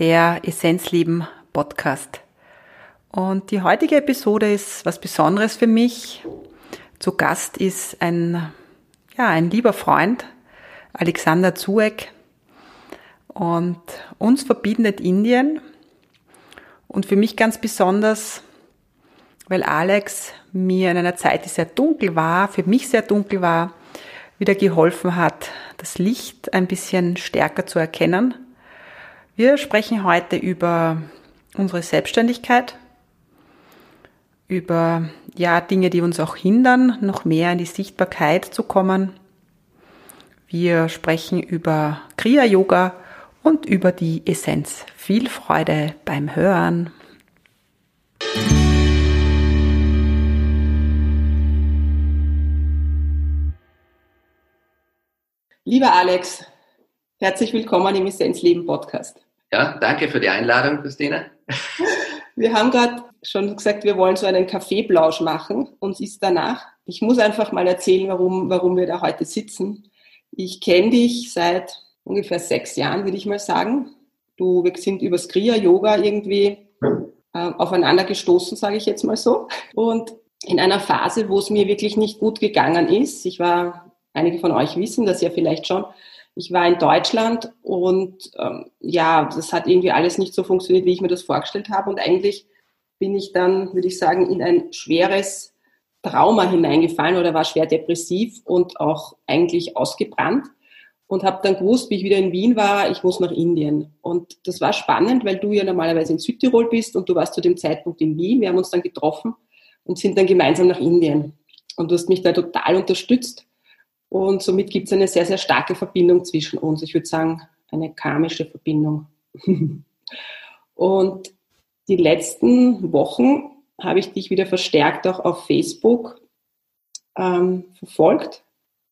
der Essenzleben Podcast. Und die heutige Episode ist was Besonderes für mich. Zu Gast ist ein, ja, ein lieber Freund, Alexander Zueck. Und uns verbindet Indien. Und für mich ganz besonders, weil Alex mir in einer Zeit, die sehr dunkel war, für mich sehr dunkel war, wieder geholfen hat, das Licht ein bisschen stärker zu erkennen wir sprechen heute über unsere Selbstständigkeit, über ja, Dinge, die uns auch hindern, noch mehr in die Sichtbarkeit zu kommen. Wir sprechen über Kriya Yoga und über die Essenz. Viel Freude beim Hören. Lieber Alex, herzlich willkommen im Essenzleben Podcast. Ja, danke für die Einladung, Christine. Wir haben gerade schon gesagt, wir wollen so einen Kaffeeblausch machen. Uns ist danach. Ich muss einfach mal erzählen, warum, warum wir da heute sitzen. Ich kenne dich seit ungefähr sechs Jahren, würde ich mal sagen. Du, wir sind über Kriya Yoga irgendwie äh, aufeinander gestoßen, sage ich jetzt mal so. Und in einer Phase, wo es mir wirklich nicht gut gegangen ist, ich war, einige von euch wissen das ja vielleicht schon, ich war in Deutschland und ähm, ja, das hat irgendwie alles nicht so funktioniert, wie ich mir das vorgestellt habe. Und eigentlich bin ich dann, würde ich sagen, in ein schweres Trauma hineingefallen oder war schwer depressiv und auch eigentlich ausgebrannt und habe dann gewusst, wie ich wieder in Wien war, ich muss nach Indien. Und das war spannend, weil du ja normalerweise in Südtirol bist und du warst zu dem Zeitpunkt in Wien. Wir haben uns dann getroffen und sind dann gemeinsam nach Indien. Und du hast mich da total unterstützt und somit gibt es eine sehr, sehr starke Verbindung zwischen uns. Ich würde sagen, eine karmische Verbindung. Und die letzten Wochen habe ich dich wieder verstärkt auch auf Facebook ähm, verfolgt.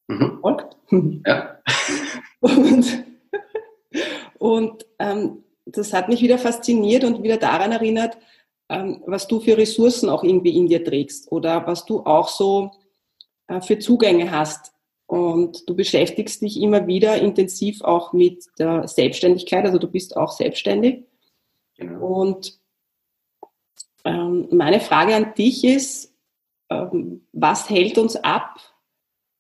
Mhm. Verfolgt. Ja. Und, und ähm, das hat mich wieder fasziniert und wieder daran erinnert, ähm, was du für Ressourcen auch irgendwie in dir trägst oder was du auch so äh, für Zugänge hast und du beschäftigst dich immer wieder intensiv auch mit der Selbstständigkeit, also du bist auch selbstständig. Genau. Und ähm, meine Frage an dich ist, ähm, was hält uns ab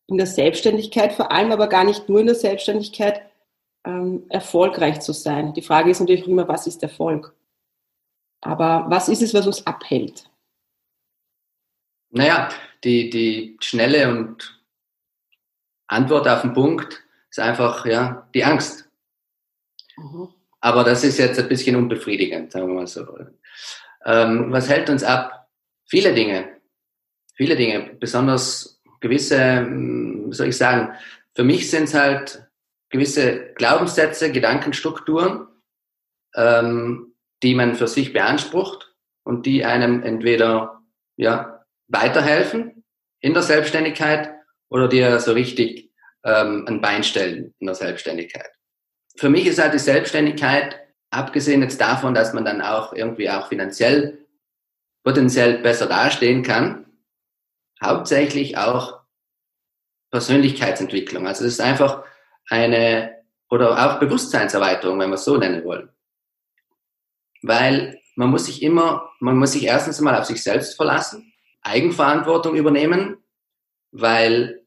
in der Selbstständigkeit, vor allem aber gar nicht nur in der Selbstständigkeit, ähm, erfolgreich zu sein? Die Frage ist natürlich immer, was ist Erfolg? Aber was ist es, was uns abhält? Naja, die, die schnelle und Antwort auf den Punkt ist einfach ja die Angst. Mhm. Aber das ist jetzt ein bisschen unbefriedigend, sagen wir mal so. Ähm, was hält uns ab? Viele Dinge. Viele Dinge. Besonders gewisse, hm, wie soll ich sagen, für mich sind es halt gewisse Glaubenssätze, Gedankenstrukturen, ähm, die man für sich beansprucht und die einem entweder ja, weiterhelfen in der Selbstständigkeit oder dir so richtig ähm, ein Bein stellen in der Selbstständigkeit. Für mich ist halt die Selbstständigkeit, abgesehen jetzt davon, dass man dann auch irgendwie auch finanziell potenziell besser dastehen kann, hauptsächlich auch Persönlichkeitsentwicklung. Also es ist einfach eine, oder auch Bewusstseinserweiterung, wenn wir es so nennen wollen. Weil man muss sich immer, man muss sich erstens mal auf sich selbst verlassen, Eigenverantwortung übernehmen, weil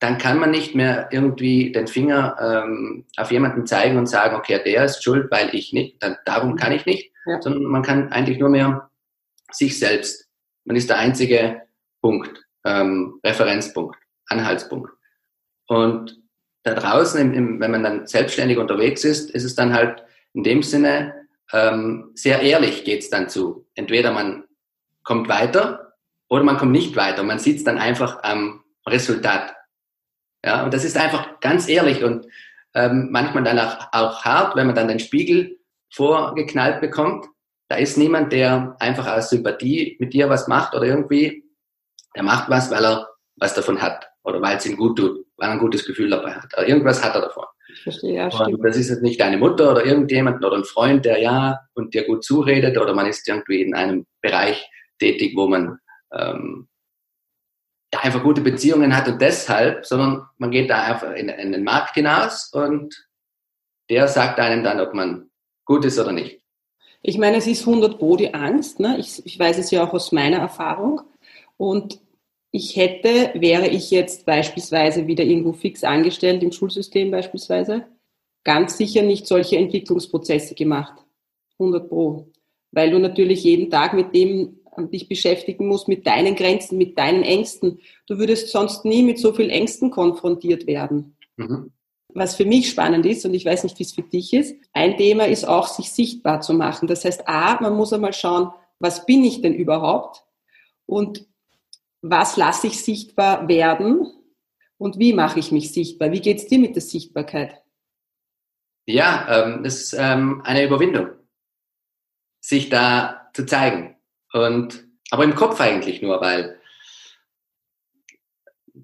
dann kann man nicht mehr irgendwie den Finger ähm, auf jemanden zeigen und sagen, okay, der ist schuld, weil ich nicht, dann, darum kann ich nicht, ja. sondern man kann eigentlich nur mehr sich selbst. Man ist der einzige Punkt, ähm, Referenzpunkt, Anhaltspunkt. Und da draußen, im, im, wenn man dann selbstständig unterwegs ist, ist es dann halt in dem Sinne ähm, sehr ehrlich geht's dann zu. Entweder man kommt weiter oder man kommt nicht weiter. Man sieht es dann einfach am Resultat. Ja, und das ist einfach ganz ehrlich und ähm, manchmal dann auch, auch hart, wenn man dann den Spiegel vorgeknallt bekommt. Da ist niemand, der einfach aus Sympathie mit dir was macht oder irgendwie, der macht was, weil er was davon hat oder weil es ihm gut tut, weil er ein gutes Gefühl dabei hat. Aber irgendwas hat er davon. Ich verstehe, ja, stimmt. Und das ist jetzt nicht deine Mutter oder irgendjemand oder ein Freund, der ja und dir gut zuredet oder man ist irgendwie in einem Bereich tätig, wo man ähm, da einfach gute Beziehungen hat und deshalb, sondern man geht da einfach in, in den Markt hinaus und der sagt einem dann, ob man gut ist oder nicht. Ich meine, es ist 100 Pro die Angst. Ne? Ich, ich weiß es ja auch aus meiner Erfahrung. Und ich hätte, wäre ich jetzt beispielsweise wieder irgendwo fix angestellt im Schulsystem beispielsweise, ganz sicher nicht solche Entwicklungsprozesse gemacht. 100 Pro. Weil du natürlich jeden Tag mit dem dich beschäftigen musst mit deinen Grenzen, mit deinen Ängsten. Du würdest sonst nie mit so viel Ängsten konfrontiert werden. Mhm. Was für mich spannend ist, und ich weiß nicht, wie es für dich ist, ein Thema ist auch, sich sichtbar zu machen. Das heißt, A, man muss einmal schauen, was bin ich denn überhaupt? Und was lasse ich sichtbar werden? Und wie mache ich mich sichtbar? Wie geht es dir mit der Sichtbarkeit? Ja, ähm, das ist ähm, eine Überwindung, sich da zu zeigen. Und, aber im Kopf eigentlich nur, weil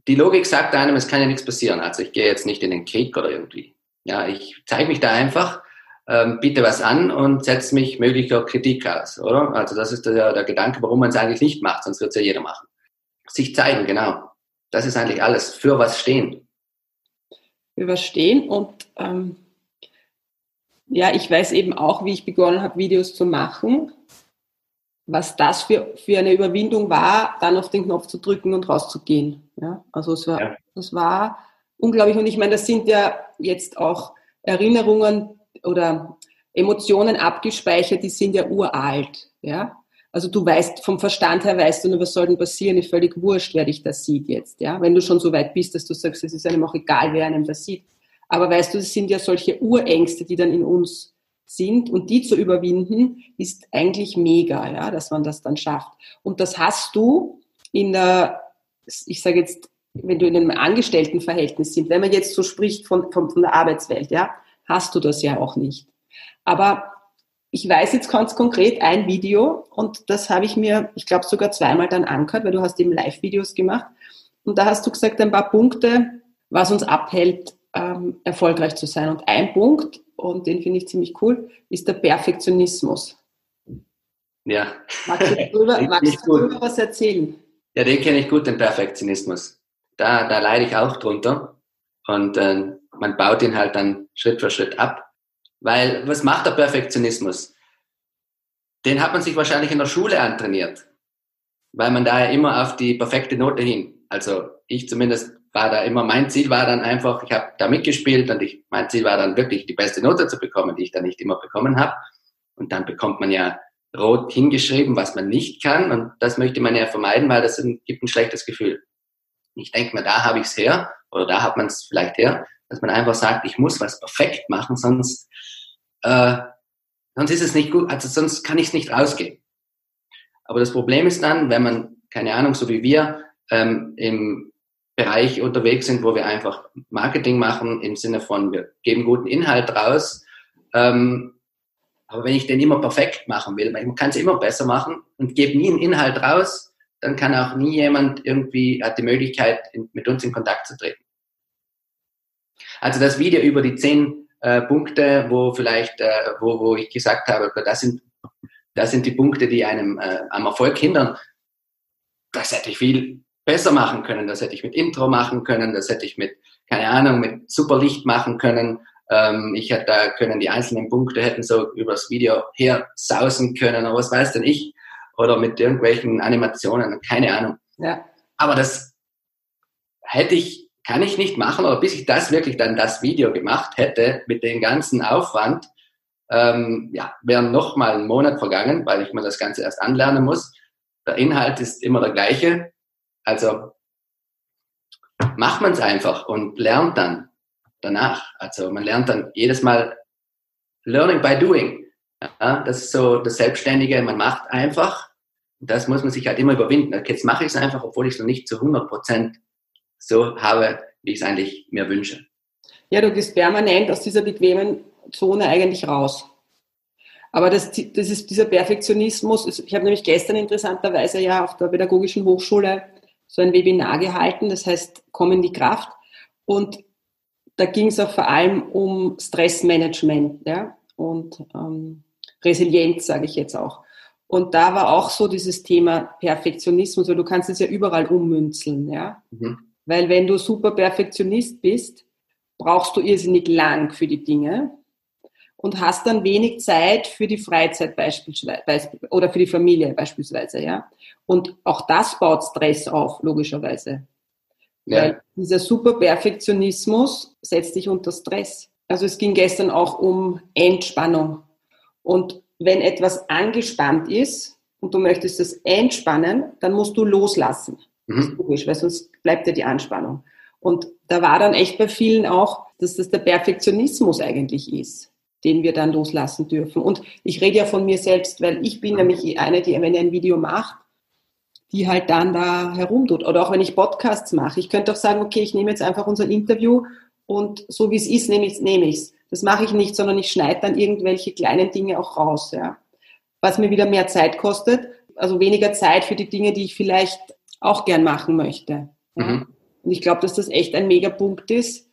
die Logik sagt einem, es kann ja nichts passieren. Also ich gehe jetzt nicht in den Krieg oder irgendwie. Ja, ich zeige mich da einfach, ähm, biete was an und setze mich möglicher Kritik aus, oder? Also das ist der, der Gedanke, warum man es eigentlich nicht macht, sonst wird es ja jeder machen. Sich zeigen, genau. Das ist eigentlich alles. Für was stehen. Für was stehen und ähm, ja, ich weiß eben auch, wie ich begonnen habe, Videos zu machen was das für, für eine Überwindung war, dann auf den Knopf zu drücken und rauszugehen. Ja, also es war, ja. das war unglaublich. Und ich meine, das sind ja jetzt auch Erinnerungen oder Emotionen abgespeichert, die sind ja uralt. Ja, also du weißt, vom Verstand her weißt du nur, was soll denn passieren, ist völlig wurscht, wer dich da sieht jetzt. Ja, wenn du schon so weit bist, dass du sagst, es ist einem auch egal, wer einem das sieht. Aber weißt du, es sind ja solche Urängste, die dann in uns sind und die zu überwinden, ist eigentlich mega, ja, dass man das dann schafft. Und das hast du in der, ich sage jetzt, wenn du in einem Angestelltenverhältnis sind, wenn man jetzt so spricht von, von, von der Arbeitswelt, ja, hast du das ja auch nicht. Aber ich weiß jetzt ganz konkret ein Video und das habe ich mir, ich glaube, sogar zweimal dann angehört, weil du hast eben Live-Videos gemacht. Und da hast du gesagt, ein paar Punkte, was uns abhält, ähm, erfolgreich zu sein. Und ein Punkt, und den finde ich ziemlich cool, ist der Perfektionismus. Ja. Magst du darüber, magst du darüber was erzählen? Ja, den kenne ich gut, den Perfektionismus. Da, da leide ich auch drunter. Und äh, man baut ihn halt dann Schritt für Schritt ab. Weil, was macht der Perfektionismus? Den hat man sich wahrscheinlich in der Schule antrainiert. Weil man da ja immer auf die perfekte Note hin, also ich zumindest war da immer, mein Ziel war dann einfach, ich habe da mitgespielt und ich, mein Ziel war dann wirklich die beste Note zu bekommen, die ich dann nicht immer bekommen habe. Und dann bekommt man ja rot hingeschrieben, was man nicht kann. Und das möchte man ja vermeiden, weil das gibt ein schlechtes Gefühl. Ich denke mir, da habe ich es her, oder da hat man es vielleicht her, dass man einfach sagt, ich muss was perfekt machen, sonst, äh, sonst ist es nicht gut, also sonst kann ich es nicht rausgeben. Aber das Problem ist dann, wenn man, keine Ahnung, so wie wir, ähm, im Bereich unterwegs sind, wo wir einfach Marketing machen im Sinne von, wir geben guten Inhalt raus. Ähm, aber wenn ich den immer perfekt machen will, man kann es immer besser machen und gebe nie einen Inhalt raus, dann kann auch nie jemand irgendwie, hat die Möglichkeit, in, mit uns in Kontakt zu treten. Also das Video über die zehn äh, Punkte, wo vielleicht, äh, wo, wo ich gesagt habe, das sind, das sind die Punkte, die einem äh, am Erfolg hindern. Das hätte ich viel besser machen können. Das hätte ich mit Intro machen können, das hätte ich mit, keine Ahnung, mit Superlicht machen können. Ähm, ich hätte da können, die einzelnen Punkte hätten so übers Video her sausen können, oder was weiß denn ich, oder mit irgendwelchen Animationen, keine Ahnung. Ja. Aber das hätte ich kann ich nicht machen, oder bis ich das wirklich dann das Video gemacht hätte, mit dem ganzen Aufwand, ähm, ja, wäre noch mal ein Monat vergangen, weil ich mir das Ganze erst anlernen muss. Der Inhalt ist immer der gleiche. Also macht man es einfach und lernt dann danach. Also man lernt dann jedes Mal Learning by Doing. Ja, das ist so das Selbstständige, man macht einfach. Das muss man sich halt immer überwinden. Jetzt mache ich es einfach, obwohl ich es noch nicht zu 100 Prozent so habe, wie ich es eigentlich mir wünsche. Ja, du gehst permanent aus dieser bequemen Zone eigentlich raus. Aber das, das ist dieser Perfektionismus. Ich habe nämlich gestern interessanterweise ja auf der Pädagogischen Hochschule so ein Webinar gehalten, das heißt Komm in die Kraft. Und da ging es auch vor allem um Stressmanagement ja? und ähm, Resilienz, sage ich jetzt auch. Und da war auch so dieses Thema Perfektionismus, weil du kannst es ja überall ummünzeln, ja. Mhm. Weil wenn du super Perfektionist bist, brauchst du irrsinnig lang für die Dinge und hast dann wenig Zeit für die Freizeit beispielsweise oder für die Familie beispielsweise, ja. Und auch das baut Stress auf, logischerweise. Ja. Weil dieser Superperfektionismus setzt dich unter Stress. Also es ging gestern auch um Entspannung. Und wenn etwas angespannt ist und du möchtest es entspannen, dann musst du loslassen. Mhm. Das ist logisch, weil sonst bleibt ja die Anspannung. Und da war dann echt bei vielen auch, dass das der Perfektionismus eigentlich ist, den wir dann loslassen dürfen. Und ich rede ja von mir selbst, weil ich bin nämlich eine, die, wenn ein Video macht, die halt dann da herumtut. Oder auch wenn ich Podcasts mache. Ich könnte auch sagen, okay, ich nehme jetzt einfach unser Interview und so wie es ist, nehme ich es. Nehme ich's. Das mache ich nicht, sondern ich schneide dann irgendwelche kleinen Dinge auch raus. Ja. Was mir wieder mehr Zeit kostet, also weniger Zeit für die Dinge, die ich vielleicht auch gern machen möchte. Mhm. Und ich glaube, dass das echt ein Megapunkt ist.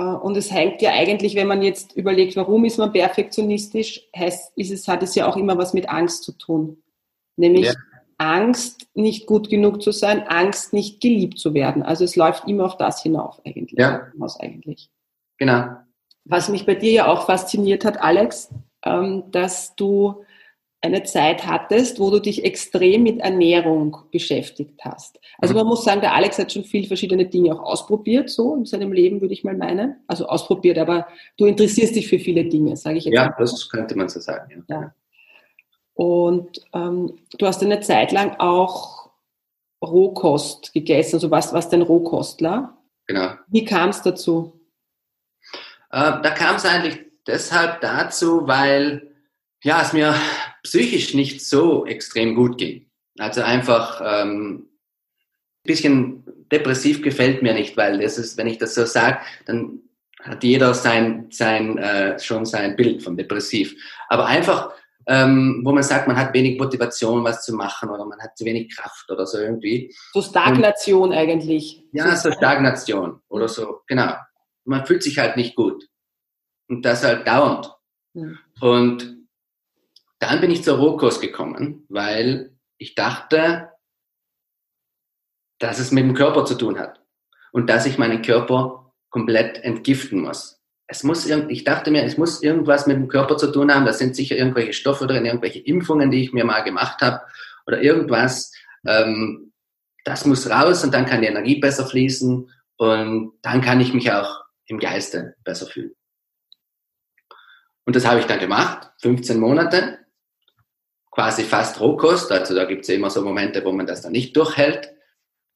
Äh, und es hängt ja eigentlich, wenn man jetzt überlegt, warum ist man perfektionistisch, heißt, ist es, hat es ja auch immer was mit Angst zu tun. Nämlich ja. Angst, nicht gut genug zu sein, Angst, nicht geliebt zu werden. Also es läuft immer auf das hinauf eigentlich. Ja. Hinaus eigentlich. Genau. Was mich bei dir ja auch fasziniert hat, Alex, ähm, dass du eine Zeit hattest, wo du dich extrem mit Ernährung beschäftigt hast. Also man muss sagen, der Alex hat schon viel verschiedene Dinge auch ausprobiert, so in seinem Leben, würde ich mal meinen. Also ausprobiert, aber du interessierst dich für viele Dinge, sage ich jetzt. Ja, mal. das könnte man so sagen. Ja. ja. Und ähm, du hast eine Zeit lang auch Rohkost gegessen, also was was denn Rohkostler? Genau. Wie kam es dazu? Äh, da kam es eigentlich deshalb dazu, weil ja, es mir psychisch nicht so extrem gut ging. Also einfach ähm, ein bisschen depressiv gefällt mir nicht, weil das ist, wenn ich das so sage, dann hat jeder sein, sein, äh, schon sein Bild von depressiv. Aber einfach ähm, wo man sagt, man hat wenig Motivation, was zu machen oder man hat zu wenig Kraft oder so irgendwie. So Stagnation Und, eigentlich. Ja, so Stagnation oder so, genau. Man fühlt sich halt nicht gut. Und das halt dauernd. Mhm. Und dann bin ich zur Rohkost gekommen, weil ich dachte, dass es mit dem Körper zu tun hat. Und dass ich meinen Körper komplett entgiften muss es muss, ich dachte mir, es muss irgendwas mit dem Körper zu tun haben. Da sind sicher irgendwelche Stoffe drin, irgendwelche Impfungen, die ich mir mal gemacht habe oder irgendwas. Ähm, das muss raus und dann kann die Energie besser fließen und dann kann ich mich auch im Geiste besser fühlen. Und das habe ich dann gemacht, 15 Monate, quasi fast Rohkost. Also da gibt es ja immer so Momente, wo man das dann nicht durchhält.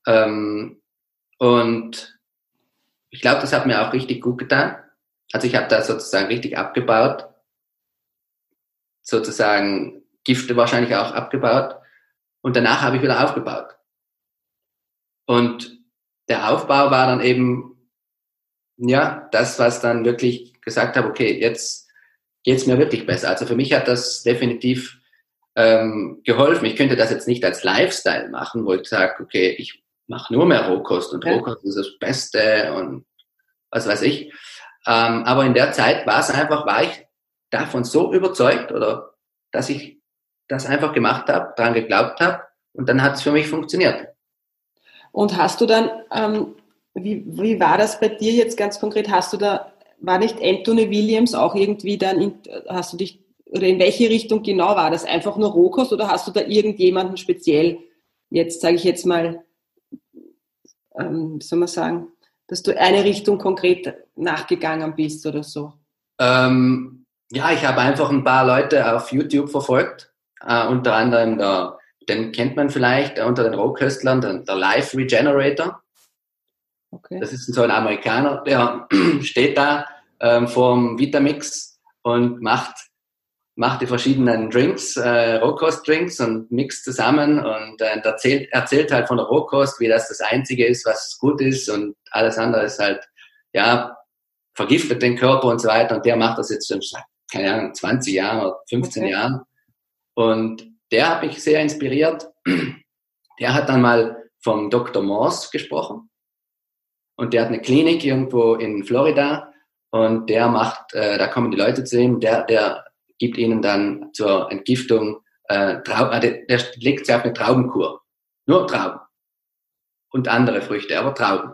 Ähm, und ich glaube, das hat mir auch richtig gut getan. Also ich habe da sozusagen richtig abgebaut, sozusagen Gifte wahrscheinlich auch abgebaut und danach habe ich wieder aufgebaut. Und der Aufbau war dann eben, ja, das, was dann wirklich gesagt habe, okay, jetzt geht's mir wirklich besser. Also für mich hat das definitiv ähm, geholfen. Ich könnte das jetzt nicht als Lifestyle machen, wo ich sage, okay, ich mache nur mehr Rohkost und ja. Rohkost ist das Beste und was weiß ich. Ähm, aber in der Zeit war es einfach, war ich davon so überzeugt oder dass ich das einfach gemacht habe, daran geglaubt habe und dann hat es für mich funktioniert. Und hast du dann, ähm, wie, wie war das bei dir jetzt ganz konkret? Hast du da, war nicht Anthony Williams auch irgendwie dann, in, hast du dich, oder in welche Richtung genau war das? Einfach nur Rohkost oder hast du da irgendjemanden speziell, jetzt sage ich jetzt mal, ähm, wie soll man sagen, dass du eine Richtung konkret nachgegangen bist oder so? Ähm, ja, ich habe einfach ein paar Leute auf YouTube verfolgt, äh, unter anderem der, den kennt man vielleicht unter den Rohköstlern, der, der Life Regenerator. Okay. Das ist so ein Amerikaner, der steht da ähm, vorm Vitamix und macht, macht die verschiedenen Drinks, äh, Rohkost-Drinks und mixt zusammen und äh, erzählt, erzählt halt von der Rohkost, wie das das Einzige ist, was gut ist und alles andere ist halt, ja, vergiftet den Körper und so weiter. Und der macht das jetzt schon seit, keine Ahnung, 20 Jahren oder 15 okay. Jahren. Und der hat mich sehr inspiriert. Der hat dann mal vom Dr. Morse gesprochen. Und der hat eine Klinik irgendwo in Florida und der macht, äh, da kommen die Leute zu ihm, der, der gibt ihnen dann zur Entgiftung, äh, Trau äh, der, der legt sie auf eine Traubenkur. Nur Trauben. Und andere Früchte, aber Trauben.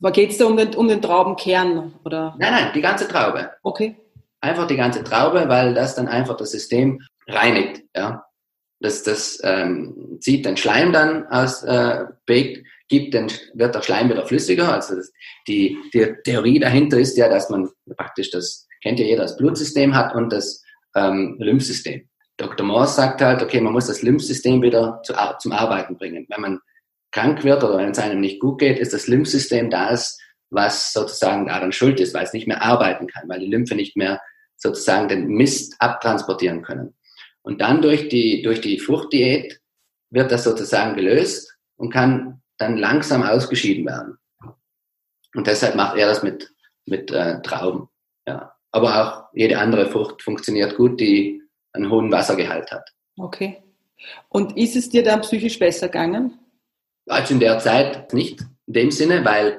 Aber geht es da um den, um den Traubenkern? Oder? Nein, nein, die ganze Traube. Okay. Einfach die ganze Traube, weil das dann einfach das System reinigt. Ja? Das, das ähm, zieht den Schleim dann aus, äh, gibt, dann wird der Schleim wieder flüssiger. Also das, die, die Theorie dahinter ist ja, dass man praktisch das, kennt ja jeder, das Blutsystem hat und das ähm, Lymphsystem. Dr. Morse sagt halt, okay, man muss das Lymphsystem wieder zu, zum Arbeiten bringen. Wenn man krank wird oder wenn es einem nicht gut geht, ist das Lymphsystem das, was sozusagen daran schuld ist, weil es nicht mehr arbeiten kann, weil die Lymphe nicht mehr sozusagen den Mist abtransportieren können. Und dann durch die, durch die Fruchtdiät wird das sozusagen gelöst und kann dann langsam ausgeschieden werden. Und deshalb macht er das mit, mit äh, Trauben. Ja. Aber auch jede andere Frucht funktioniert gut, die einen hohen Wassergehalt hat. Okay. Und ist es dir dann psychisch besser gegangen? Also in der Zeit nicht, in dem Sinne, weil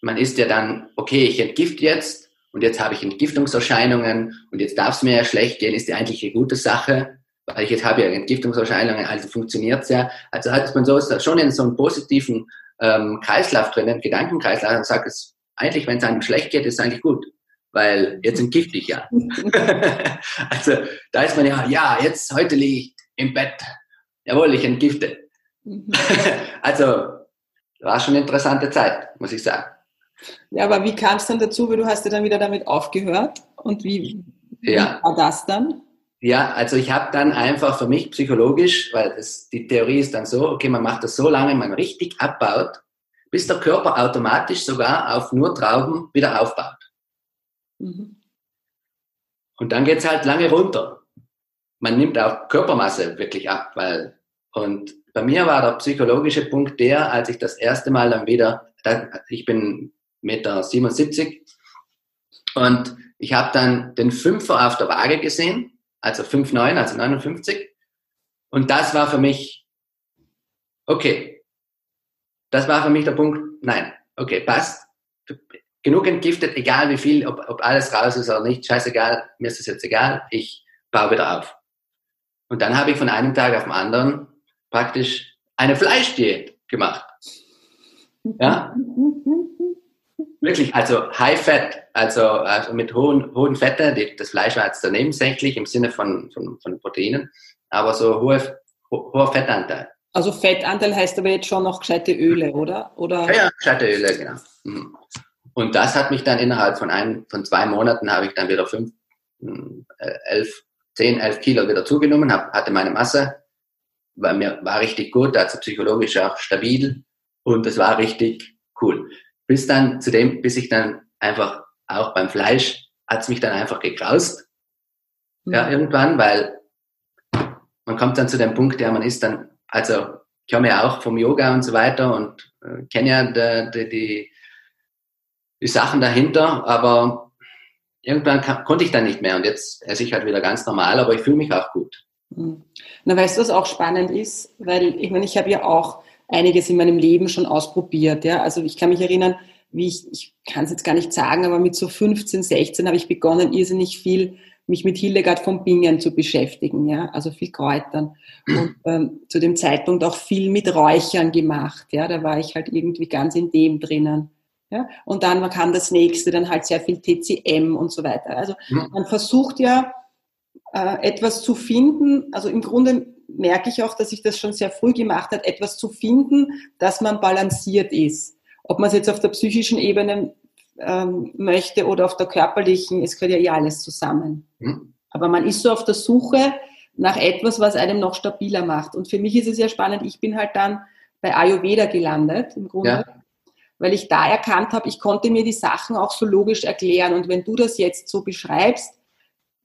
man ist ja dann, okay, ich entgift jetzt und jetzt habe ich Entgiftungserscheinungen und jetzt darf es mir ja schlecht gehen, ist ja eigentlich eine gute Sache weil ich jetzt habe ja Entgiftungserscheinungen, also funktioniert es ja. Also hat man so schon in so einem positiven ähm, Kreislauf drinnen, Gedankenkreislauf, und sagt es, eigentlich, wenn es einem schlecht geht, ist es eigentlich gut, weil jetzt entgifte ich ja. also da ist man ja, ja, jetzt heute liege ich im Bett, jawohl, ich entgifte. Mhm. also war schon eine interessante Zeit, muss ich sagen. Ja, aber wie kam es dann dazu, weil du hast ja dann wieder damit aufgehört und wie, ja. wie war das dann? Ja, also ich habe dann einfach für mich psychologisch, weil es, die Theorie ist dann so, okay, man macht das so lange, man richtig abbaut, bis der Körper automatisch sogar auf nur Trauben wieder aufbaut. Mhm. Und dann geht's halt lange runter. Man nimmt auch Körpermasse wirklich ab, weil, und bei mir war der psychologische Punkt der, als ich das erste Mal dann wieder, ich bin Meter 77 und ich habe dann den Fünfer auf der Waage gesehen also 5,9, also 59. Und das war für mich, okay, das war für mich der Punkt, nein, okay, passt. Genug entgiftet, egal wie viel, ob, ob alles raus ist oder nicht, scheißegal, mir ist es jetzt egal, ich baue wieder auf. Und dann habe ich von einem Tag auf den anderen praktisch eine Fleischdiät gemacht. Ja? Wirklich, also High Fat, also, also mit hohen, hohen Fette, die, das Fleisch war jetzt nebensächlich im Sinne von, von, von Proteinen, aber so hohe, ho, hoher Fettanteil. Also Fettanteil heißt aber jetzt schon noch gescheite Öle, oder? oder? Ja, ja, gescheite Öle, genau. Mhm. Und das hat mich dann innerhalb von ein, von zwei Monaten habe ich dann wieder fünf, hm, elf, zehn, elf Kilo wieder zugenommen, hab, hatte meine Masse, war mir, war richtig gut, also psychologisch auch stabil und es war richtig cool. Bis dann zu dem, bis ich dann einfach auch beim Fleisch hat's mich dann einfach gekraust. Mhm. Ja, irgendwann, weil man kommt dann zu dem Punkt, ja, man ist dann, also ich komme ja auch vom Yoga und so weiter und äh, kenne ja die, die, die, Sachen dahinter, aber irgendwann kann, konnte ich dann nicht mehr und jetzt esse ich halt wieder ganz normal, aber ich fühle mich auch gut. Mhm. Na, weißt du, was auch spannend ist? Weil ich meine, ich habe ja auch einiges in meinem Leben schon ausprobiert. Ja? Also ich kann mich erinnern, wie ich, ich kann es jetzt gar nicht sagen, aber mit so 15, 16 habe ich begonnen, irrsinnig viel mich mit Hildegard von Bingen zu beschäftigen, ja, also viel Kräutern und ähm, zu dem Zeitpunkt auch viel mit Räuchern gemacht, ja, da war ich halt irgendwie ganz in dem drinnen, ja, und dann kam das nächste, dann halt sehr viel TCM und so weiter. Also man versucht ja äh, etwas zu finden, also im Grunde merke ich auch, dass ich das schon sehr früh gemacht habe, etwas zu finden, dass man balanciert ist. ob man es jetzt auf der psychischen Ebene ähm, möchte oder auf der körperlichen, es gehört ja eh alles zusammen. Mhm. Aber man ist so auf der Suche nach etwas, was einem noch stabiler macht. Und für mich ist es ja spannend, ich bin halt dann bei Ayurveda gelandet, im Grunde, ja. Weil ich da erkannt habe, ich konnte mir die Sachen auch so logisch erklären. Und wenn du das jetzt so beschreibst,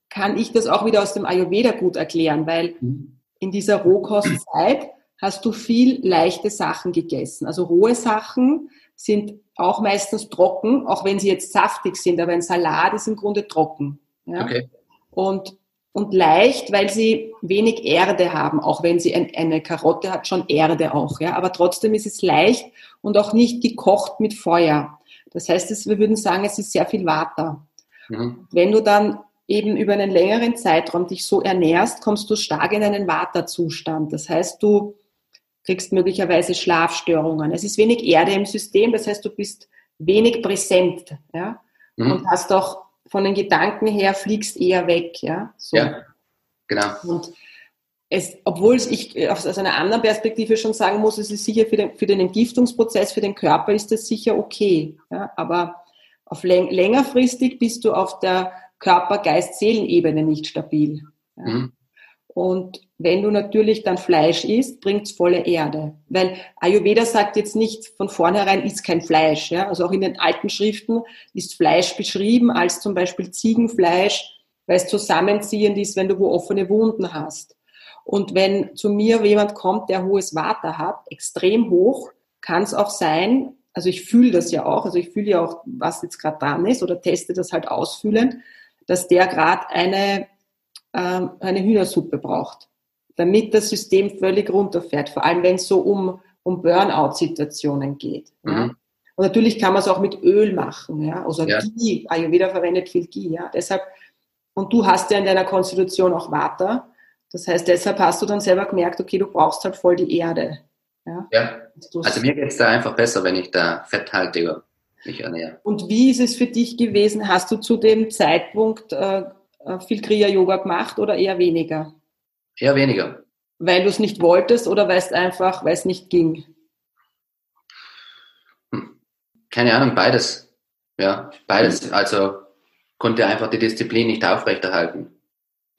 kann ich das auch wieder aus dem Ayurveda gut erklären, weil mhm. in dieser Rohkostzeit hast du viel leichte Sachen gegessen. Also rohe Sachen sind auch meistens trocken, auch wenn sie jetzt saftig sind, aber ein Salat ist im Grunde trocken. Ja? Okay. Und, und leicht, weil sie wenig Erde haben, auch wenn sie ein, eine Karotte hat, schon Erde auch. Ja? Aber trotzdem ist es leicht und auch nicht gekocht mit Feuer. Das heißt, es, wir würden sagen, es ist sehr viel Water. Mhm. Wenn du dann eben über einen längeren Zeitraum dich so ernährst, kommst du stark in einen Vata-Zustand. Das heißt, du kriegst möglicherweise Schlafstörungen. Es ist wenig Erde im System, das heißt, du bist wenig präsent, ja, mhm. und hast auch von den Gedanken her fliegst eher weg, ja. So. Ja, genau. Und es, obwohl ich aus einer anderen Perspektive schon sagen muss, es ist sicher für den, für den Entgiftungsprozess, für den Körper ist das sicher okay, ja, aber auf läng längerfristig bist du auf der Körper-Geist-Seelen-Ebene nicht stabil. Ja. Mhm. Und wenn du natürlich dann Fleisch isst, bringt's volle Erde. Weil Ayurveda sagt jetzt nicht von vornherein, isst kein Fleisch. Ja? Also auch in den alten Schriften ist Fleisch beschrieben als zum Beispiel Ziegenfleisch, weil es zusammenziehend ist, wenn du wo offene Wunden hast. Und wenn zu mir jemand kommt, der hohes Water hat, extrem hoch, kann es auch sein, also ich fühle das ja auch, also ich fühle ja auch, was jetzt gerade dran ist oder teste das halt ausfühlend, dass der gerade eine ähm, eine Hühnersuppe braucht, damit das System völlig runterfährt, vor allem wenn es so um, um Burnout-Situationen geht. Mhm. Ja. Und natürlich kann man es auch mit Öl machen, ja, also ja. Ghee, Ayurveda verwendet viel Ghee, ja, deshalb, und du hast ja in deiner Konstitution auch Vata, das heißt, deshalb hast du dann selber gemerkt, okay, du brauchst halt voll die Erde. Ja, ja. also mir geht es da einfach besser, wenn ich da fetthaltiger mich ernähre. Und wie ist es für dich gewesen? Hast du zu dem Zeitpunkt äh, äh, viel Kriya-Yoga gemacht oder eher weniger? Eher weniger. Weil du es nicht wolltest oder weil es einfach, weil es nicht ging? Hm. Keine Ahnung, beides. Ja, beides. Also konnte einfach die Disziplin nicht aufrechterhalten.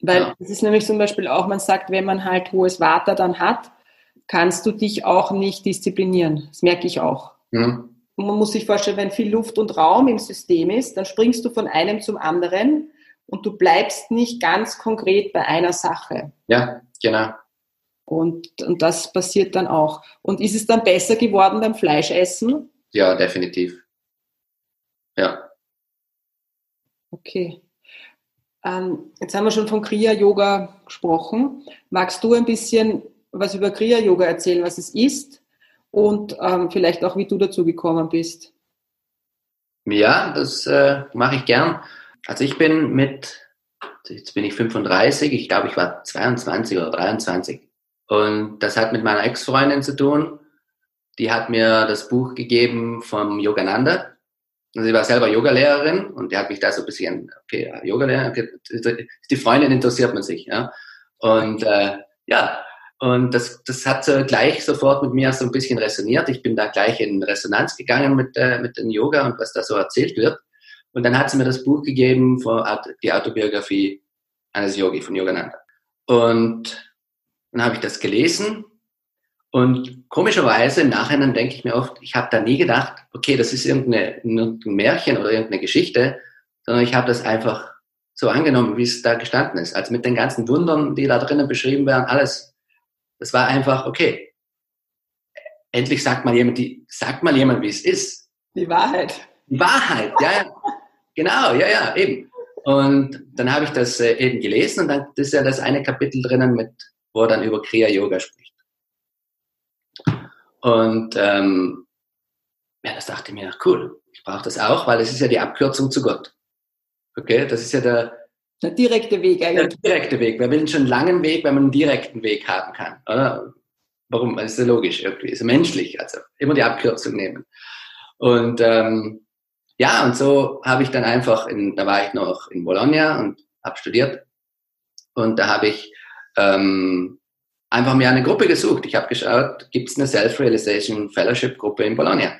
Weil ja. es ist nämlich zum Beispiel auch, man sagt, wenn man halt hohes Water dann hat, kannst du dich auch nicht disziplinieren. Das merke ich auch. Und man muss sich vorstellen, wenn viel Luft und Raum im System ist, dann springst du von einem zum anderen und du bleibst nicht ganz konkret bei einer Sache. Ja, genau. Und, und das passiert dann auch. Und ist es dann besser geworden beim Fleischessen? Ja, definitiv. Ja. Okay. Ähm, jetzt haben wir schon von Kriya-Yoga gesprochen. Magst du ein bisschen was über Kriya-Yoga erzählen, was es ist und ähm, vielleicht auch, wie du dazu gekommen bist? Ja, das äh, mache ich gern. Also ich bin mit, jetzt bin ich 35, ich glaube, ich war 22 oder 23. Und das hat mit meiner Ex-Freundin zu tun. Die hat mir das Buch gegeben vom Yogananda. Also sie war selber Yogalehrerin und die hat mich da so ein bisschen, okay, Yogalehrerin, okay, die Freundin interessiert man sich, ja. Und äh, ja, und das, das hat so gleich sofort mit mir so ein bisschen resoniert. Ich bin da gleich in Resonanz gegangen mit, äh, mit dem Yoga und was da so erzählt wird. Und dann hat sie mir das Buch gegeben, von die Autobiografie eines Yogi von Yogananda. Und dann habe ich das gelesen und komischerweise im Nachhinein denke ich mir oft, ich habe da nie gedacht, okay, das ist irgendeine, irgendein Märchen oder irgendeine Geschichte, sondern ich habe das einfach so angenommen, wie es da gestanden ist. Also mit den ganzen Wundern, die da drinnen beschrieben werden, alles. Das war einfach, okay. Endlich sagt mal jemand, die, sagt mal jemand, wie es ist. Die Wahrheit. Die Wahrheit, ja. Genau, ja, ja, eben. Und dann habe ich das äh, eben gelesen und dann ist ja das eine Kapitel drinnen, mit, wo er dann über Kriya Yoga spricht. Und ähm, ja, das dachte ich mir, cool, ich brauche das auch, weil es ist ja die Abkürzung zu Gott. Okay, das ist ja der, der direkte Weg eigentlich. Der direkte Weg. Wer will einen schon langen Weg, wenn man einen direkten Weg haben kann? Oder? Warum? Das ist ja logisch irgendwie, ist ja menschlich. Also immer die Abkürzung nehmen. Und ähm, ja, und so habe ich dann einfach, in, da war ich noch in Bologna und habe studiert. Und da habe ich ähm, einfach mir eine Gruppe gesucht. Ich habe geschaut, gibt es eine Self-Realization Fellowship Gruppe in Bologna?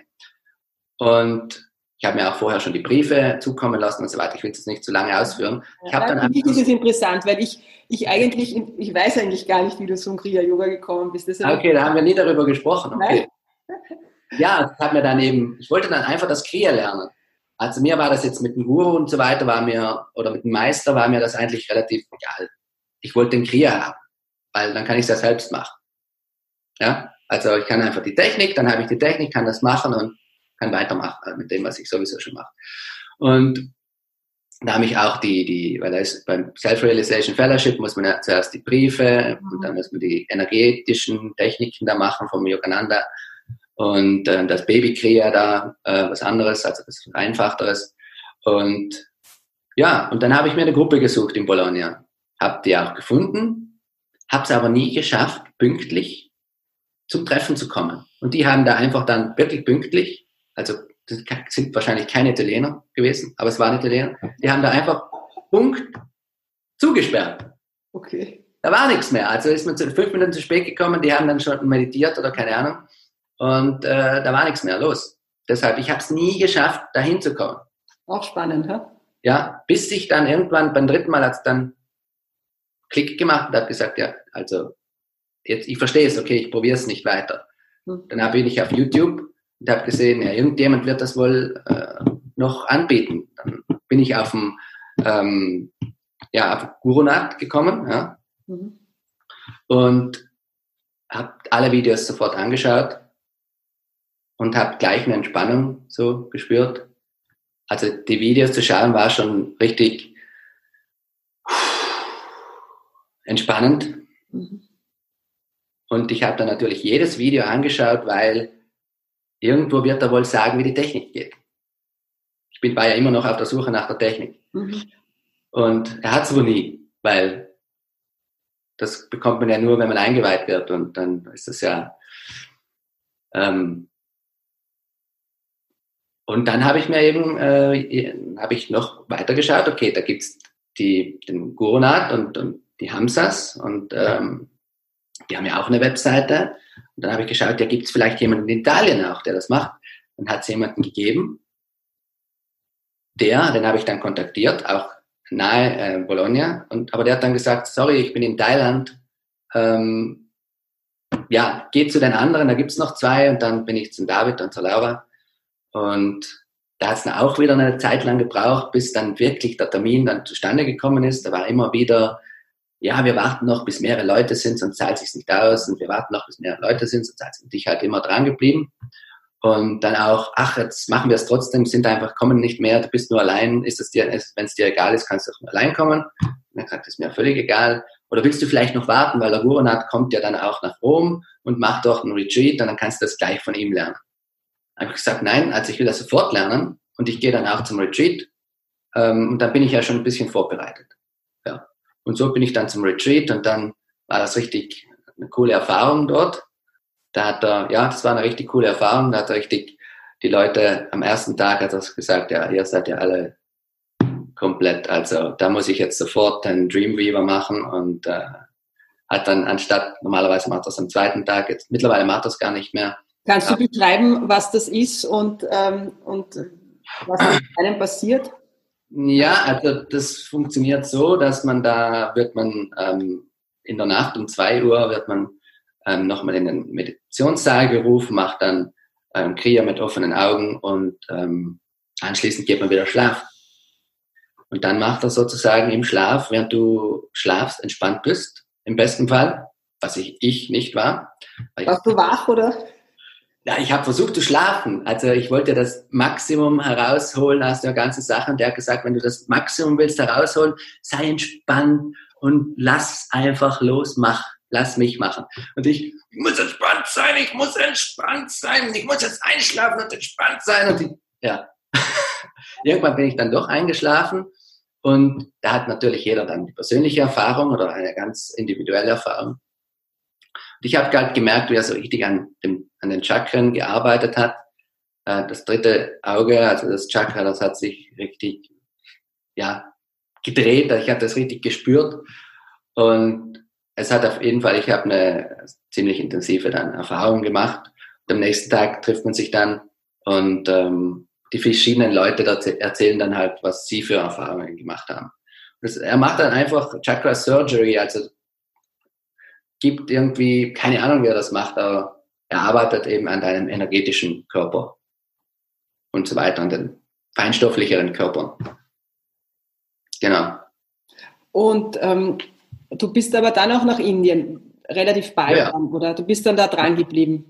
Und ich habe mir auch vorher schon die Briefe zukommen lassen und so weiter. Ich will es nicht zu lange ausführen. Ich habe dann Für mich ist es interessant, weil ich, ich eigentlich, ich weiß eigentlich gar nicht, wie du zum Kriya-Yoga gekommen bist. okay, da haben wir nie darüber gesprochen. Okay. Ja, ich habe mir dann eben, ich wollte dann einfach das Kriya lernen. Also mir war das jetzt mit dem Guru und so weiter, war mir, oder mit dem Meister war mir das eigentlich relativ egal. Ich wollte den Kriya haben, weil dann kann ich es ja selbst machen. Ja, also ich kann einfach die Technik, dann habe ich die Technik, kann das machen und kann weitermachen mit dem, was ich sowieso schon mache. Und da habe ich auch die, die, weil da ist beim Self-Realization Fellowship muss man ja zuerst die Briefe mhm. und dann muss man die energetischen Techniken da machen vom Yogananda und äh, das Babykriya da äh, was anderes, also was einfacheres. Und ja, und dann habe ich mir eine Gruppe gesucht in Bologna. Habe die auch gefunden, habe es aber nie geschafft, pünktlich zum Treffen zu kommen. Und die haben da einfach dann wirklich pünktlich also das sind wahrscheinlich keine Italiener gewesen, aber es waren Italiener, die haben da einfach Punkt zugesperrt. Okay. Da war nichts mehr. Also ist man zu fünf Minuten zu spät gekommen, die haben dann schon meditiert oder keine Ahnung. Und äh, da war nichts mehr los. Deshalb, ich habe es nie geschafft, dahin zu kommen. Auch spannend, hä? Ja, bis ich dann irgendwann beim dritten Mal hat es dann Klick gemacht und habe gesagt, ja, also jetzt, ich verstehe es, okay, ich probiere es nicht weiter. Hm. Dann bin ich auf YouTube und habe gesehen, ja, irgendjemand wird das wohl äh, noch anbieten. Dann bin ich auf dem ähm, ja, auf Gurunat gekommen ja, mhm. und habe alle Videos sofort angeschaut und habe gleich eine Entspannung so gespürt. Also die Videos zu schauen war schon richtig entspannend. Mhm. Und ich habe dann natürlich jedes Video angeschaut, weil irgendwo wird er wohl sagen, wie die Technik geht. Ich bin, war ja immer noch auf der Suche nach der Technik. Mhm. Und er hat es wohl nie, weil das bekommt man ja nur, wenn man eingeweiht wird und dann ist das ja. Ähm, und dann habe ich mir eben, äh, habe ich noch weiter geschaut, okay, da gibt's die, den Gurunat und, und die Hamsas und ähm, die haben ja auch eine Webseite. Und dann habe ich geschaut, ja, gibt es vielleicht jemanden in Italien auch, der das macht. Dann hat es jemanden gegeben, der, den habe ich dann kontaktiert, auch nahe äh, Bologna, und, aber der hat dann gesagt, sorry, ich bin in Thailand, ähm, ja, geh zu den anderen, da gibt es noch zwei, und dann bin ich zum David und zur Laura. Und da hat es dann auch wieder eine Zeit lang gebraucht, bis dann wirklich der Termin dann zustande gekommen ist. Da war immer wieder ja, wir warten noch, bis mehrere Leute sind, sonst zahlt sich nicht aus und wir warten noch, bis mehrere Leute sind, sonst zahlt sich dich halt immer dran geblieben. Und dann auch, ach, jetzt machen wir es trotzdem, sind einfach, kommen nicht mehr, du bist nur allein, ist es dir, wenn es dir egal ist, kannst du auch nur allein kommen. Und er sagt, ist mir völlig egal. Oder willst du vielleicht noch warten, weil der Guronat kommt ja dann auch nach Rom und macht dort einen Retreat und dann kannst du das gleich von ihm lernen. Dann habe ich gesagt, nein, also ich will das sofort lernen und ich gehe dann auch zum Retreat. Ähm, und dann bin ich ja schon ein bisschen vorbereitet. Und so bin ich dann zum Retreat und dann war das richtig eine coole Erfahrung dort. Da hat er, ja, das war eine richtig coole Erfahrung. Da hat er richtig die Leute am ersten Tag hat er gesagt, ja, ihr seid ja alle komplett. Also da muss ich jetzt sofort einen Dreamweaver machen und äh, hat dann anstatt, normalerweise macht er es am zweiten Tag, jetzt mittlerweile macht er es gar nicht mehr. Kannst du beschreiben, was das ist und, ähm, und was mit einem passiert? Ja, also das funktioniert so, dass man da wird man ähm, in der Nacht um zwei Uhr wird man ähm, nochmal in den Meditationssaal gerufen, macht dann ähm, Kriya mit offenen Augen und ähm, anschließend geht man wieder schlafen. Und dann macht er sozusagen im Schlaf, während du schlafst, entspannt bist, im besten Fall, was ich, ich nicht war. Warst du wach oder? Ja, ich habe versucht zu schlafen. Also ich wollte das Maximum herausholen aus der ganzen Sache. Und der hat gesagt, wenn du das Maximum willst herausholen, sei entspannt und lass einfach los, mach, lass mich machen. Und ich, ich muss entspannt sein, ich muss entspannt sein, ich muss jetzt einschlafen und entspannt sein. Und ich, ja, irgendwann bin ich dann doch eingeschlafen. Und da hat natürlich jeder dann die persönliche Erfahrung oder eine ganz individuelle Erfahrung. Und ich habe halt gemerkt, wie er so richtig an, dem, an den Chakren gearbeitet hat. Äh, das dritte Auge, also das Chakra, das hat sich richtig, ja, gedreht. Ich habe das richtig gespürt. Und es hat auf jeden Fall, ich habe eine ziemlich intensive dann Erfahrung gemacht. Und am nächsten Tag trifft man sich dann Und ähm, die verschiedenen Leute erzählen dann halt, was sie für Erfahrungen gemacht haben. Das, er macht dann einfach Chakra Surgery, also gibt irgendwie, keine Ahnung, wie er das macht, aber er arbeitet eben an deinem energetischen Körper und so weiter, an den feinstofflicheren Körpern. Genau. Und ähm, du bist aber dann auch nach Indien relativ bald, ja. oder? Du bist dann da dran geblieben?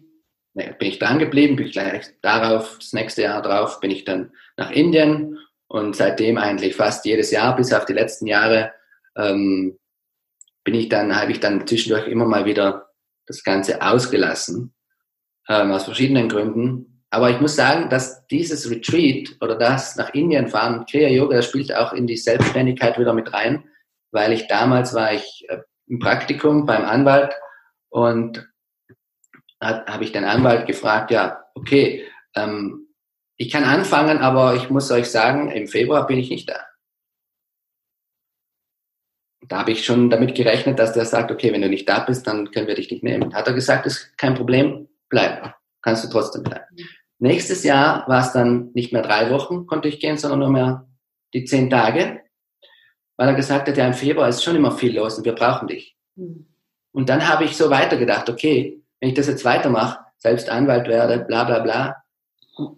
Ja, bin ich dran geblieben, bin ich gleich darauf, das nächste Jahr drauf, bin ich dann nach Indien und seitdem eigentlich fast jedes Jahr, bis auf die letzten Jahre, ähm, bin ich dann, habe ich dann zwischendurch immer mal wieder das Ganze ausgelassen, ähm, aus verschiedenen Gründen. Aber ich muss sagen, dass dieses Retreat oder das nach Indien fahren, Kriya Yoga, das spielt auch in die Selbstständigkeit wieder mit rein, weil ich damals war ich äh, im Praktikum beim Anwalt und habe ich den Anwalt gefragt, ja, okay, ähm, ich kann anfangen, aber ich muss euch sagen, im Februar bin ich nicht da. Da habe ich schon damit gerechnet, dass der sagt, okay, wenn du nicht da bist, dann können wir dich nicht nehmen. Hat er gesagt, ist kein Problem, bleib, kannst du trotzdem bleiben. Nächstes Jahr war es dann nicht mehr drei Wochen, konnte ich gehen, sondern nur mehr die zehn Tage, weil er gesagt hat, ja, im Februar ist schon immer viel los und wir brauchen dich. Mhm. Und dann habe ich so weitergedacht, okay, wenn ich das jetzt weitermache, selbst Anwalt werde, bla bla bla,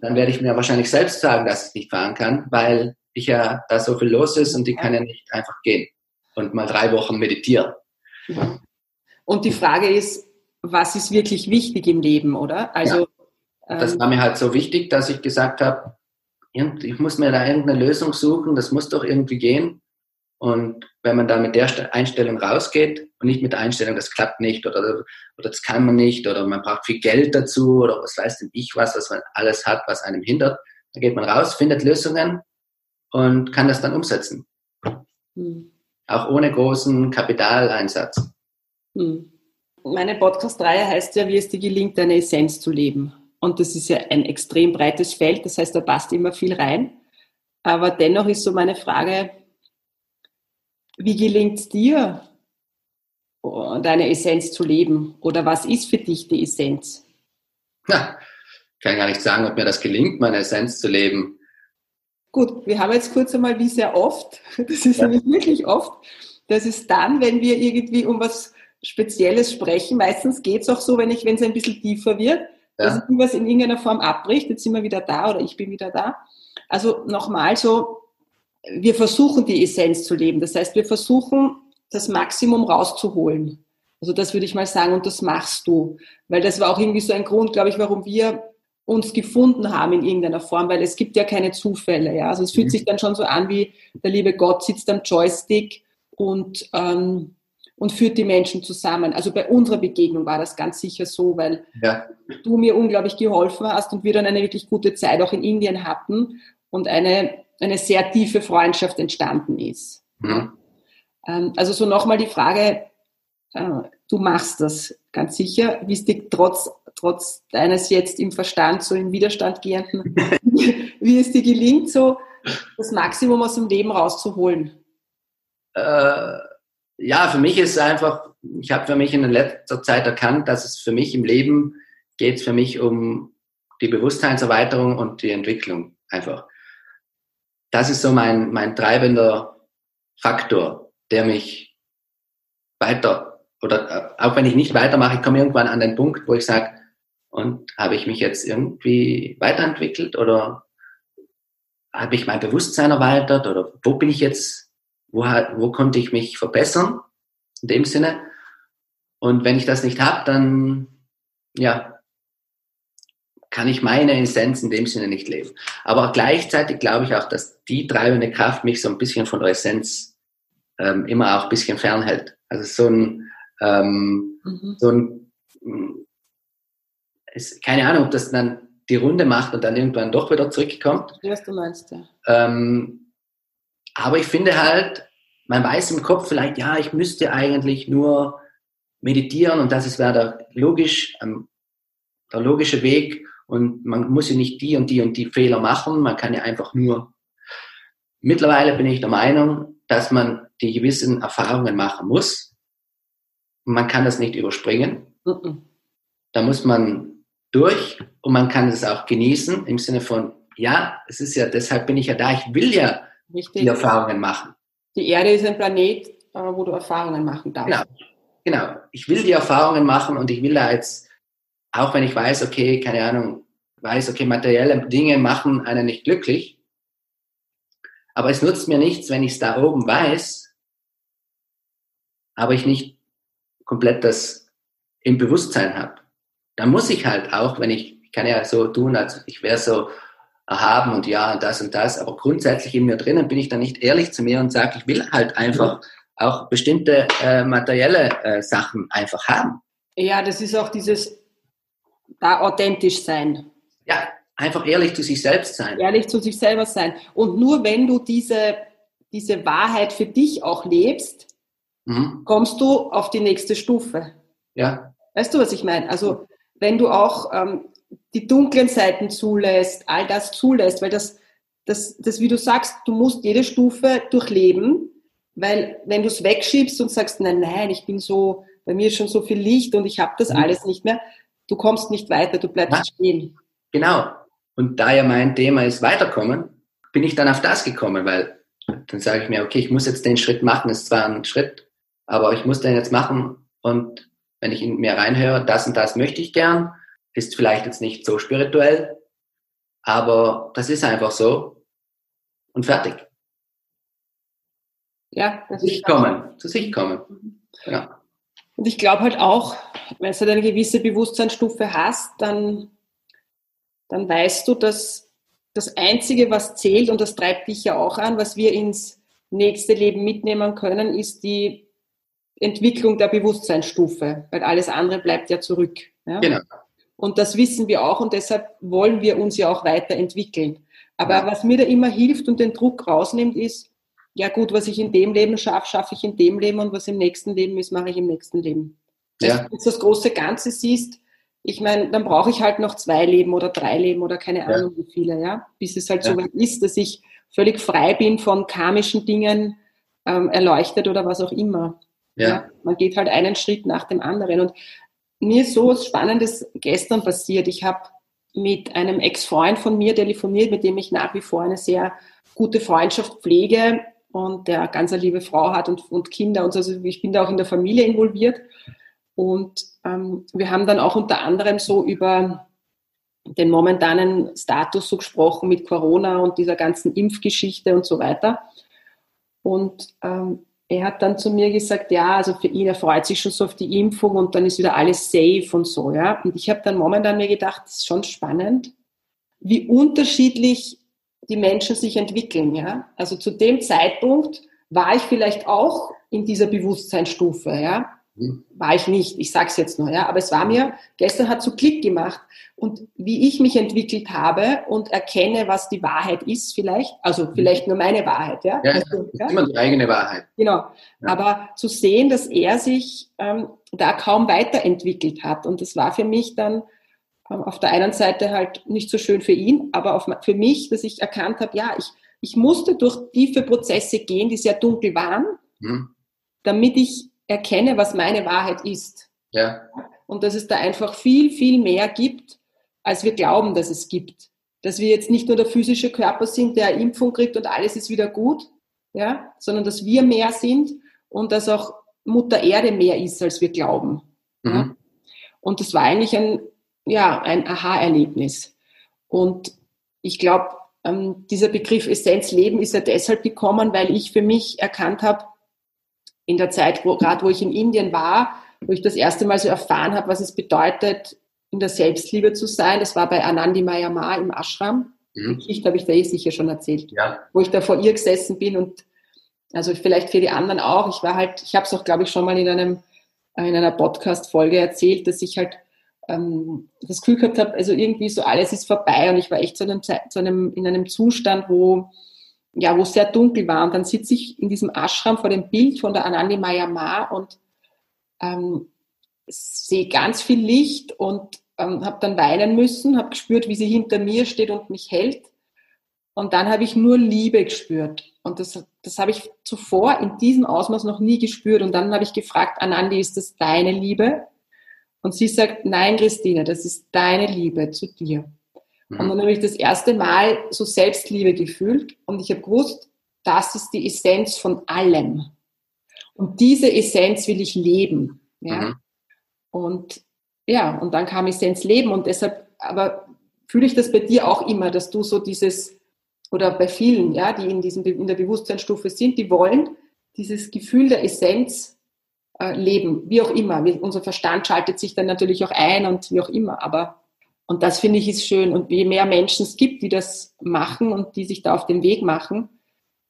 dann werde ich mir wahrscheinlich selbst sagen, dass ich nicht fahren kann, weil ich ja da so viel los ist und ich kann ja nicht einfach gehen und mal drei Wochen meditieren. Und die Frage ist, was ist wirklich wichtig im Leben, oder? Also ja, das ähm, war mir halt so wichtig, dass ich gesagt habe, ich muss mir da irgendeine Lösung suchen, das muss doch irgendwie gehen. Und wenn man da mit der Einstellung rausgeht und nicht mit der Einstellung, das klappt nicht oder, oder das kann man nicht oder man braucht viel Geld dazu oder was weiß denn ich was, was man alles hat, was einem hindert, dann geht man raus, findet Lösungen und kann das dann umsetzen. Hm. Auch ohne großen Kapitaleinsatz. Hm. Meine Podcast-Reihe heißt ja, wie es dir gelingt, deine Essenz zu leben. Und das ist ja ein extrem breites Feld, das heißt, da passt immer viel rein. Aber dennoch ist so meine Frage, wie gelingt es dir, deine Essenz zu leben? Oder was ist für dich die Essenz? Ja, ich kann gar nicht sagen, ob mir das gelingt, meine Essenz zu leben. Gut, wir haben jetzt kurz einmal, wie sehr oft, das ist ja. nämlich wirklich oft, das ist dann, wenn wir irgendwie um was Spezielles sprechen, meistens geht es auch so, wenn ich, wenn es ein bisschen tiefer wird, ja. dass irgendwas in irgendeiner Form abbricht, jetzt sind wir wieder da oder ich bin wieder da. Also nochmal so, wir versuchen die Essenz zu leben. Das heißt, wir versuchen das Maximum rauszuholen. Also das würde ich mal sagen und das machst du. Weil das war auch irgendwie so ein Grund, glaube ich, warum wir uns gefunden haben in irgendeiner Form, weil es gibt ja keine Zufälle. Ja? Also es fühlt mhm. sich dann schon so an, wie der liebe Gott sitzt am Joystick und, ähm, und führt die Menschen zusammen. Also bei unserer Begegnung war das ganz sicher so, weil ja. du mir unglaublich geholfen hast und wir dann eine wirklich gute Zeit auch in Indien hatten und eine eine sehr tiefe Freundschaft entstanden ist. Mhm. Ähm, also so nochmal die Frage, äh, du machst das ganz sicher, wie es dir trotz, trotz deines jetzt im Verstand so im Widerstand gehenden, wie es dir gelingt, so das Maximum aus dem Leben rauszuholen? Äh, ja, für mich ist einfach, ich habe für mich in letzter Zeit erkannt, dass es für mich im Leben geht es für mich um die Bewusstseinserweiterung und die Entwicklung einfach. Das ist so mein, mein treibender Faktor, der mich weiter, oder äh, auch wenn ich nicht weitermache, ich komme irgendwann an den Punkt, wo ich sage, und habe ich mich jetzt irgendwie weiterentwickelt oder habe ich mein Bewusstsein erweitert oder wo bin ich jetzt, wo, wo konnte ich mich verbessern in dem Sinne? Und wenn ich das nicht habe, dann ja, kann ich meine Essenz in dem Sinne nicht leben. Aber gleichzeitig glaube ich auch, dass die treibende Kraft mich so ein bisschen von der Essenz ähm, immer auch ein bisschen fernhält. Also so ein, ähm, mhm. so ein, ist, keine Ahnung, ob das dann die Runde macht und dann irgendwann doch wieder zurückkommt. Was du meinst, ja. Ähm, aber ich finde halt, man weiß im Kopf vielleicht, ja, ich müsste eigentlich nur meditieren und das ist wäre der logisch, ähm, der logische Weg und man muss ja nicht die und die und die Fehler machen, man kann ja einfach nur. Mittlerweile bin ich der Meinung, dass man die gewissen Erfahrungen machen muss. Man kann das nicht überspringen. Da muss man durch und man kann es auch genießen im Sinne von, ja, es ist ja, deshalb bin ich ja da, ich will ja Richtig. die Erfahrungen machen. Die Erde ist ein Planet, äh, wo du Erfahrungen machen darfst. Genau, genau. Ich will die Erfahrungen machen und ich will da jetzt, auch wenn ich weiß, okay, keine Ahnung, weiß, okay, materielle Dinge machen einen nicht glücklich, aber es nutzt mir nichts, wenn ich es da oben weiß, aber ich nicht komplett das im Bewusstsein habe. Da muss ich halt auch, wenn ich, ich kann ja so tun, als ich wäre so erhaben und ja, das und das, aber grundsätzlich in mir drinnen bin ich dann nicht ehrlich zu mir und sage, ich will halt einfach auch bestimmte äh, materielle äh, Sachen einfach haben. Ja, das ist auch dieses da authentisch sein. Ja, einfach ehrlich zu sich selbst sein. Ehrlich zu sich selber sein. Und nur wenn du diese, diese Wahrheit für dich auch lebst, mhm. kommst du auf die nächste Stufe. Ja. Weißt du, was ich meine? Also, wenn du auch ähm, die dunklen Seiten zulässt, all das zulässt, weil das, das, das, wie du sagst, du musst jede Stufe durchleben, weil wenn du es wegschiebst und sagst, nein, nein, ich bin so, bei mir ist schon so viel Licht und ich habe das mhm. alles nicht mehr, du kommst nicht weiter, du bleibst ja. stehen. Genau. Und da ja mein Thema ist weiterkommen, bin ich dann auf das gekommen, weil dann sage ich mir, okay, ich muss jetzt den Schritt machen, es ist zwar ein Schritt, aber ich muss den jetzt machen und wenn ich in mir reinhöre, das und das möchte ich gern, ist vielleicht jetzt nicht so spirituell, aber das ist einfach so und fertig. Ja, das zu sich kommen, zu sich kommen. Ja. Und ich glaube halt auch, wenn du eine gewisse Bewusstseinsstufe hast, dann, dann weißt du, dass das Einzige, was zählt, und das treibt dich ja auch an, was wir ins nächste Leben mitnehmen können, ist die Entwicklung der Bewusstseinsstufe, weil alles andere bleibt ja zurück. Ja? Genau. Und das wissen wir auch und deshalb wollen wir uns ja auch weiterentwickeln. Aber was mir da immer hilft und den Druck rausnimmt, ist, ja gut, was ich in dem Leben schaffe, schaffe ich in dem Leben und was im nächsten Leben ist, mache ich im nächsten Leben. Ja. Wenn du das große Ganze siehst, ich meine, dann brauche ich halt noch zwei Leben oder drei Leben oder keine Ahnung ja. wie viele, ja, bis es halt ja. so weit ist, dass ich völlig frei bin von karmischen Dingen, ähm, erleuchtet oder was auch immer. Ja. ja. Man geht halt einen Schritt nach dem anderen. Und mir ist so was Spannendes gestern passiert. Ich habe mit einem Ex-Freund von mir telefoniert, mit dem ich nach wie vor eine sehr gute Freundschaft pflege und der ganz eine liebe Frau hat und, und Kinder und so. Also ich bin da auch in der Familie involviert. Und ähm, wir haben dann auch unter anderem so über den momentanen Status so gesprochen mit Corona und dieser ganzen Impfgeschichte und so weiter. Und ähm, er hat dann zu mir gesagt, ja, also für ihn, er freut sich schon so auf die Impfung und dann ist wieder alles safe und so, ja. Und ich habe dann momentan mir gedacht, das ist schon spannend, wie unterschiedlich die Menschen sich entwickeln, ja. Also zu dem Zeitpunkt war ich vielleicht auch in dieser Bewusstseinsstufe, ja. Mhm. War ich nicht, ich sag's jetzt nur, ja. Aber es war mir, gestern hat so Klick gemacht. Und wie ich mich entwickelt habe und erkenne, was die Wahrheit ist, vielleicht, also vielleicht nur meine Wahrheit, ja. ja, also, ja? immer die eigene Wahrheit. Genau. Ja. Aber zu sehen, dass er sich ähm, da kaum weiterentwickelt hat. Und das war für mich dann ähm, auf der einen Seite halt nicht so schön für ihn, aber auf, für mich, dass ich erkannt habe, ja, ich, ich musste durch tiefe Prozesse gehen, die sehr dunkel waren, mhm. damit ich erkenne, was meine Wahrheit ist. Ja. Und dass es da einfach viel, viel mehr gibt, als wir glauben, dass es gibt. Dass wir jetzt nicht nur der physische Körper sind, der eine Impfung kriegt und alles ist wieder gut, ja, sondern dass wir mehr sind und dass auch Mutter Erde mehr ist, als wir glauben. Mhm. Ja? Und das war eigentlich ein, ja, ein Aha-Erlebnis. Und ich glaube, ähm, dieser Begriff Essenzleben ist ja deshalb gekommen, weil ich für mich erkannt habe, in der Zeit, wo, gerade wo ich in Indien war, wo ich das erste Mal so erfahren habe, was es bedeutet, in der Selbstliebe zu sein. Das war bei Anandi Mayama im Ashram. Mhm. Die Geschichte habe ich da eh sicher schon erzählt. Ja. Wo ich da vor ihr gesessen bin und also vielleicht für die anderen auch. Ich war halt, ich habe es auch, glaube ich, schon mal in einem in einer Podcast-Folge erzählt, dass ich halt ähm, das Gefühl gehabt habe, also irgendwie so alles ist vorbei und ich war echt zu einem, zu einem, in einem Zustand, wo ja, wo es sehr dunkel war. Und dann sitze ich in diesem Ashram vor dem Bild von der Anandi Mayama und ähm, sehe ganz viel Licht und ähm, habe dann weinen müssen, habe gespürt, wie sie hinter mir steht und mich hält. Und dann habe ich nur Liebe gespürt. Und das, das habe ich zuvor in diesem Ausmaß noch nie gespürt. Und dann habe ich gefragt, Anandi, ist das deine Liebe? Und sie sagt, nein, Christine, das ist deine Liebe zu dir. Mhm. Und dann habe ich das erste Mal so Selbstliebe gefühlt und ich habe gewusst, das ist die Essenz von allem. Und diese Essenz will ich leben. Ja? Mhm. Und ja, und dann kam Essenz Leben und deshalb, aber fühle ich das bei dir auch immer, dass du so dieses, oder bei vielen, ja, die in, diesem, in der Bewusstseinsstufe sind, die wollen dieses Gefühl der Essenz äh, leben, wie auch immer. Wir, unser Verstand schaltet sich dann natürlich auch ein und wie auch immer, aber und das finde ich ist schön. Und je mehr Menschen es gibt, die das machen und die sich da auf den Weg machen,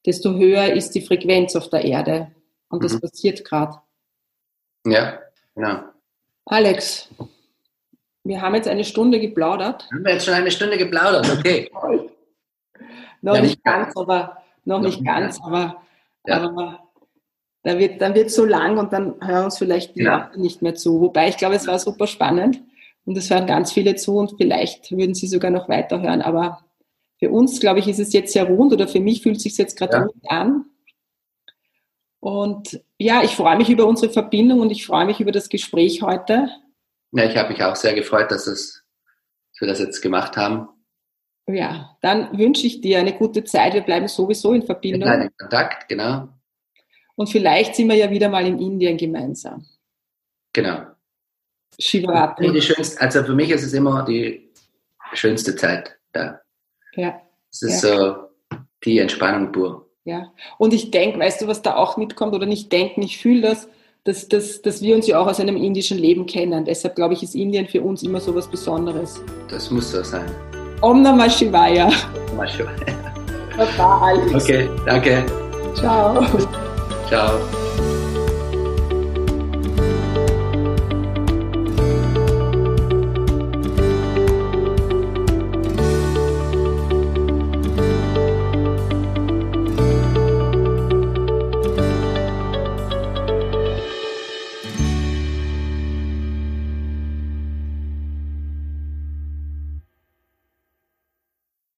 desto höher ist die Frequenz auf der Erde. Und das mhm. passiert gerade. Ja, genau. Alex, wir haben jetzt eine Stunde geplaudert. Haben wir jetzt schon eine Stunde geplaudert, okay. noch ja, nicht ganz, aber noch, noch nicht ganz, aber, ja. aber da wird, dann wird so lang und dann hören uns vielleicht die ja. nicht mehr zu. Wobei ich glaube, es war super spannend und es hören ganz viele zu und vielleicht würden sie sogar noch weiterhören. Aber für uns, glaube ich, ist es jetzt sehr rund oder für mich fühlt es sich jetzt gerade ja. rund an. Und ja, ich freue mich über unsere Verbindung und ich freue mich über das Gespräch heute. Ja, ich habe mich auch sehr gefreut, dass, es, dass wir das jetzt gemacht haben. Ja, dann wünsche ich dir eine gute Zeit. Wir bleiben sowieso in Verbindung. Wir bleiben in Kontakt, genau. Und vielleicht sind wir ja wieder mal in Indien gemeinsam. Genau. Shivaratri. Die schönste, also für mich ist es immer die schönste Zeit da. Ja. Es ist ja. so die Entspannung pur. Ja. Und ich denke, weißt du, was da auch mitkommt oder nicht denken, ich fühle das, dass, dass, dass wir uns ja auch aus einem indischen Leben kennen. Deshalb glaube ich, ist Indien für uns immer so was Besonderes. Das muss so sein. Om Namah Shivaya. Namah Shivaya. Bye. Okay, danke. Ciao. Ciao.